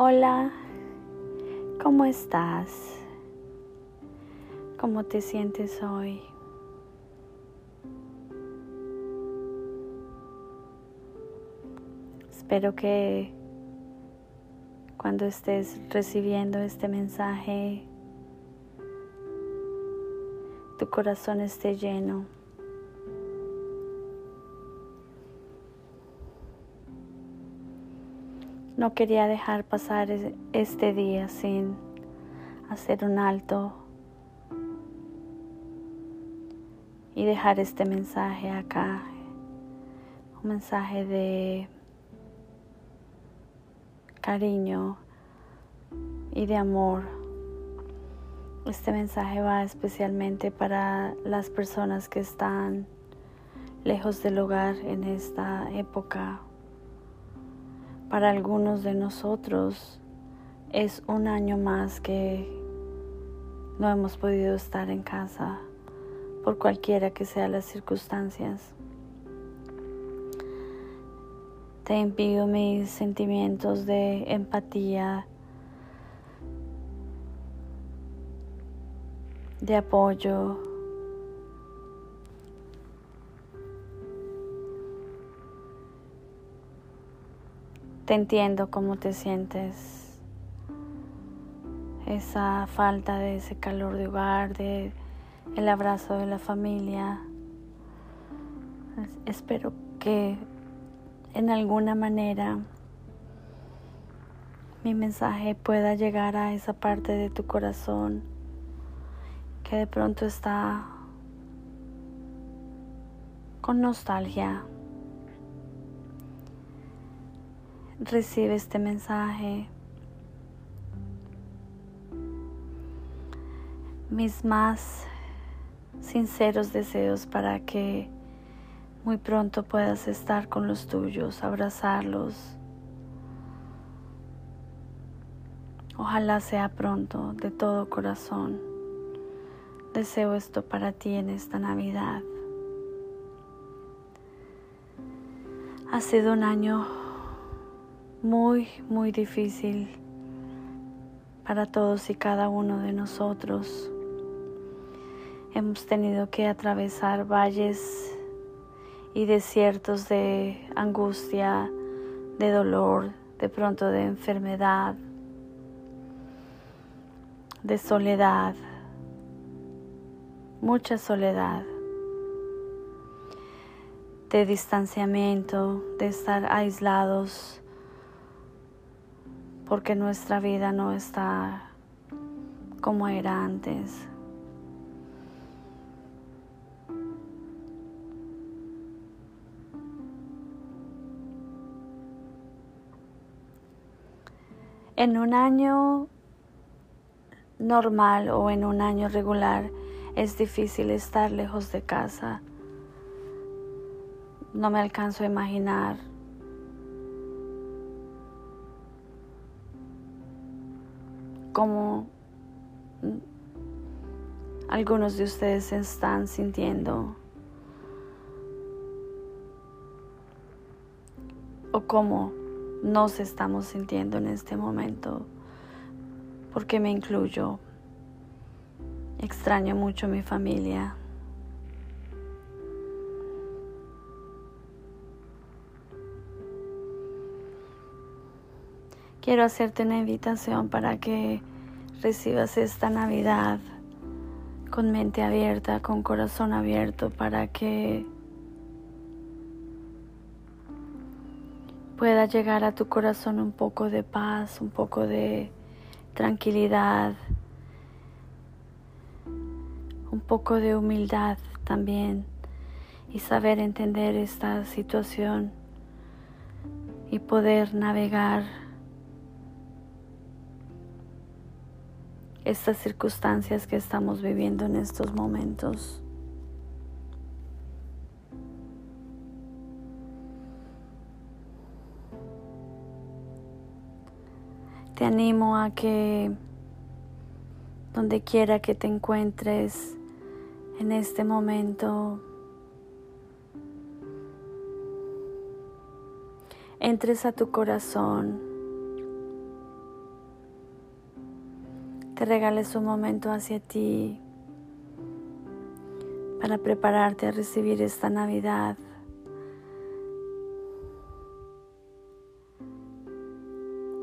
Hola, ¿cómo estás? ¿Cómo te sientes hoy? Espero que cuando estés recibiendo este mensaje, tu corazón esté lleno No quería dejar pasar este día sin hacer un alto y dejar este mensaje acá, un mensaje de cariño y de amor. Este mensaje va especialmente para las personas que están lejos del hogar en esta época para algunos de nosotros es un año más que no hemos podido estar en casa por cualquiera que sean las circunstancias. Te envío mis sentimientos de empatía, de apoyo, Te entiendo cómo te sientes. Esa falta de ese calor de hogar, de el abrazo de la familia. Espero que en alguna manera mi mensaje pueda llegar a esa parte de tu corazón que de pronto está con nostalgia recibe este mensaje. Mis más sinceros deseos para que muy pronto puedas estar con los tuyos, abrazarlos. Ojalá sea pronto, de todo corazón. Deseo esto para ti en esta Navidad. Ha sido un año muy, muy difícil para todos y cada uno de nosotros. Hemos tenido que atravesar valles y desiertos de angustia, de dolor, de pronto de enfermedad, de soledad, mucha soledad, de distanciamiento, de estar aislados porque nuestra vida no está como era antes. En un año normal o en un año regular es difícil estar lejos de casa. No me alcanzo a imaginar como algunos de ustedes se están sintiendo o cómo nos estamos sintiendo en este momento, porque me incluyo. Extraño mucho a mi familia. Quiero hacerte una invitación para que recibas esta Navidad con mente abierta, con corazón abierto, para que pueda llegar a tu corazón un poco de paz, un poco de tranquilidad, un poco de humildad también y saber entender esta situación y poder navegar estas circunstancias que estamos viviendo en estos momentos. Te animo a que donde quiera que te encuentres en este momento, entres a tu corazón te regales un momento hacia ti para prepararte a recibir esta Navidad.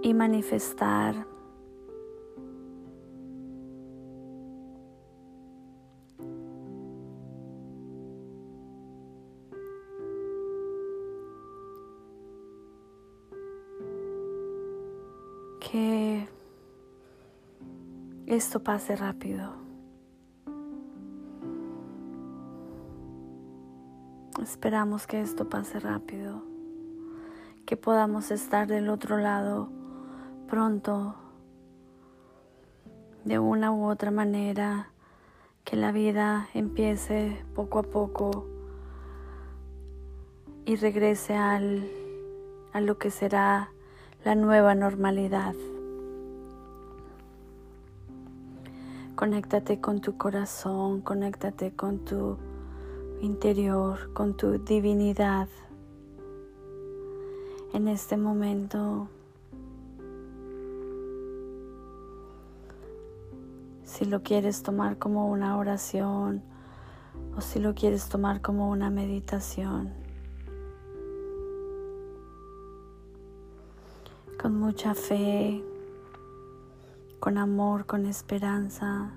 Y manifestar que esto pase rápido. Esperamos que esto pase rápido, que podamos estar del otro lado pronto, de una u otra manera, que la vida empiece poco a poco y regrese al, a lo que será la nueva normalidad. Conéctate con tu corazón, conéctate con tu interior, con tu divinidad. En este momento, si lo quieres tomar como una oración o si lo quieres tomar como una meditación, con mucha fe, con amor, con esperanza.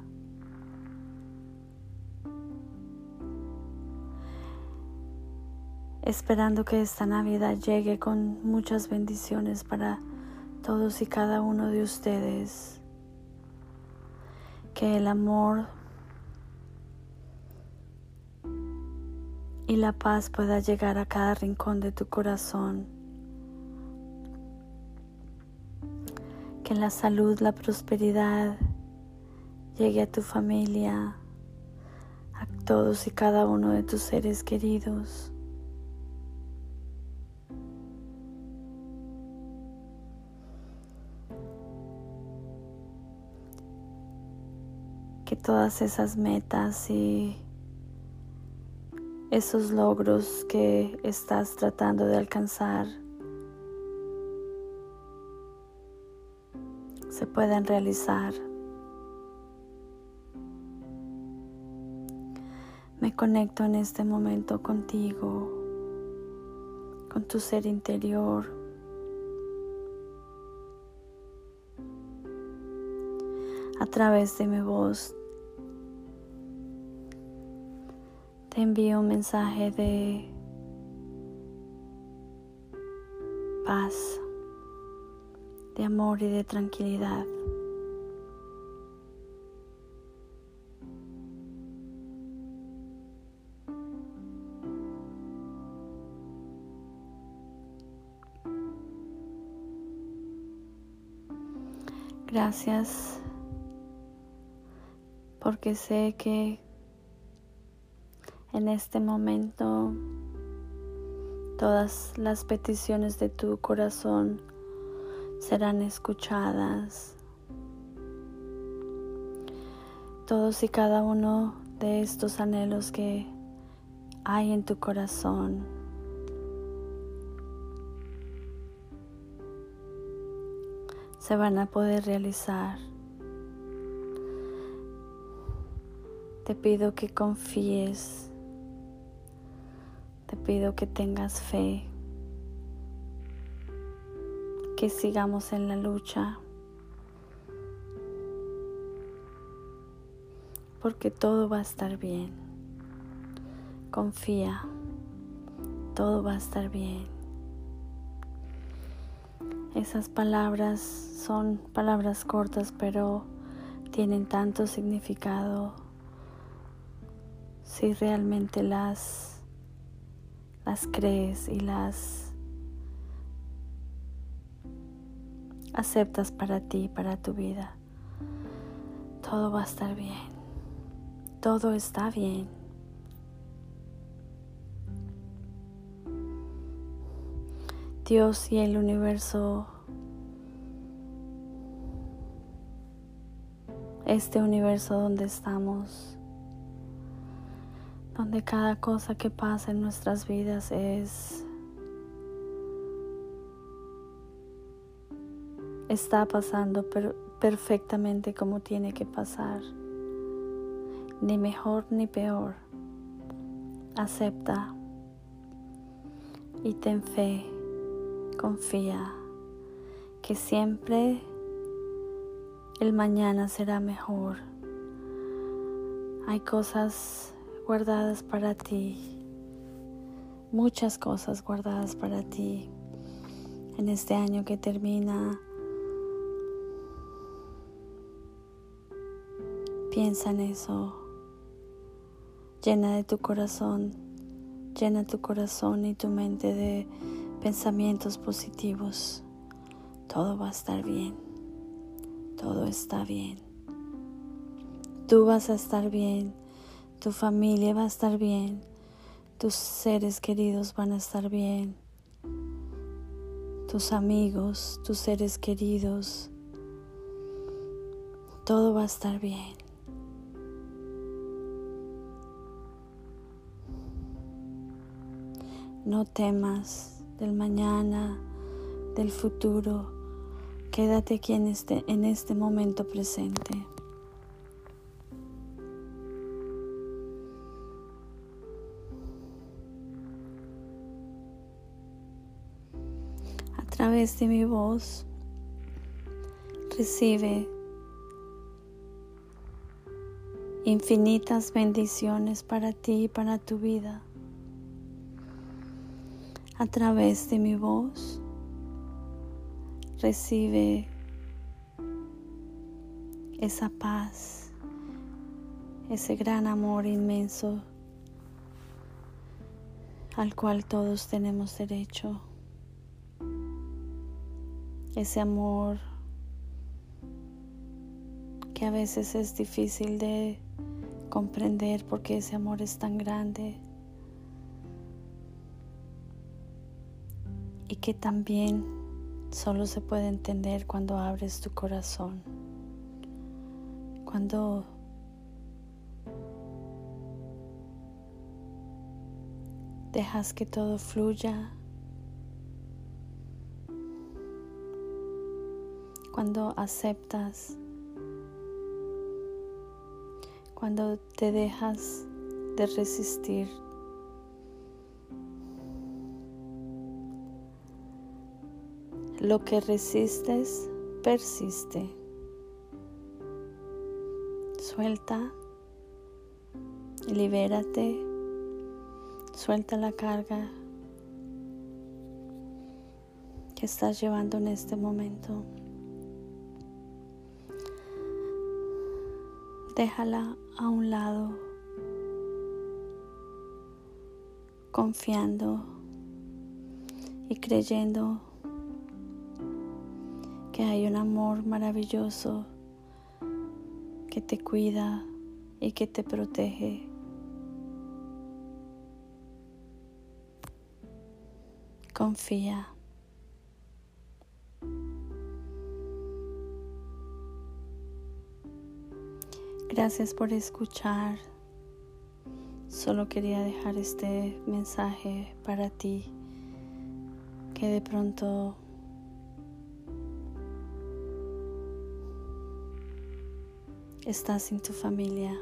esperando que esta Navidad llegue con muchas bendiciones para todos y cada uno de ustedes. Que el amor y la paz pueda llegar a cada rincón de tu corazón. Que la salud, la prosperidad llegue a tu familia, a todos y cada uno de tus seres queridos. que todas esas metas y esos logros que estás tratando de alcanzar se puedan realizar. Me conecto en este momento contigo, con tu ser interior. A través de mi voz te envío un mensaje de paz, de amor y de tranquilidad. Gracias porque sé que en este momento todas las peticiones de tu corazón serán escuchadas. Todos y cada uno de estos anhelos que hay en tu corazón se van a poder realizar. Te pido que confíes te pido que tengas fe, que sigamos en la lucha, porque todo va a estar bien. Confía, todo va a estar bien. Esas palabras son palabras cortas, pero tienen tanto significado si realmente las las crees y las aceptas para ti, para tu vida, todo va a estar bien. Todo está bien. Dios y el universo, este universo donde estamos, donde cada cosa que pasa en nuestras vidas es está pasando perfectamente como tiene que pasar, ni mejor ni peor. Acepta y ten fe, confía que siempre el mañana será mejor. Hay cosas guardadas para ti, muchas cosas guardadas para ti en este año que termina. Piensa en eso. Llena de tu corazón, llena tu corazón y tu mente de pensamientos positivos. Todo va a estar bien. Todo está bien. Tú vas a estar bien. Tu familia va a estar bien. Tus seres queridos van a estar bien. Tus amigos, tus seres queridos. Todo va a estar bien. No temas del mañana, del futuro. Quédate aquí en este, en este momento presente. A través de mi voz, recibe infinitas bendiciones para ti y para tu vida a través de mi voz. Recibe esa paz, ese gran amor inmenso al cual todos tenemos derecho. Ese amor que a veces es difícil de comprender porque ese amor es tan grande. Y que también solo se puede entender cuando abres tu corazón, cuando dejas que todo fluya, cuando aceptas, cuando te dejas de resistir Lo que resistes persiste. Suelta, libérate, suelta la carga que estás llevando en este momento. Déjala a un lado, confiando y creyendo que hay un amor maravilloso que te cuida y que te protege. Confía. Gracias por escuchar. Solo quería dejar este mensaje para ti que de pronto estás sin tu familia.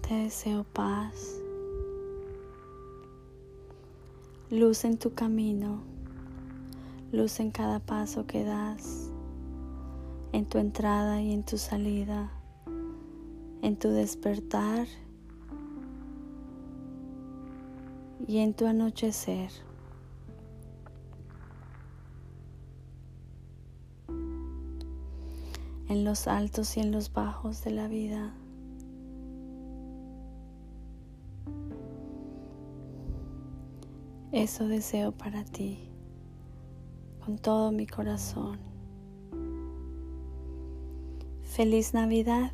Te deseo paz, luz en tu camino, luz en cada paso que das, en tu entrada y en tu salida en tu despertar y en tu anochecer. En los altos y en los bajos de la vida. Eso deseo para ti con todo mi corazón. Feliz Navidad.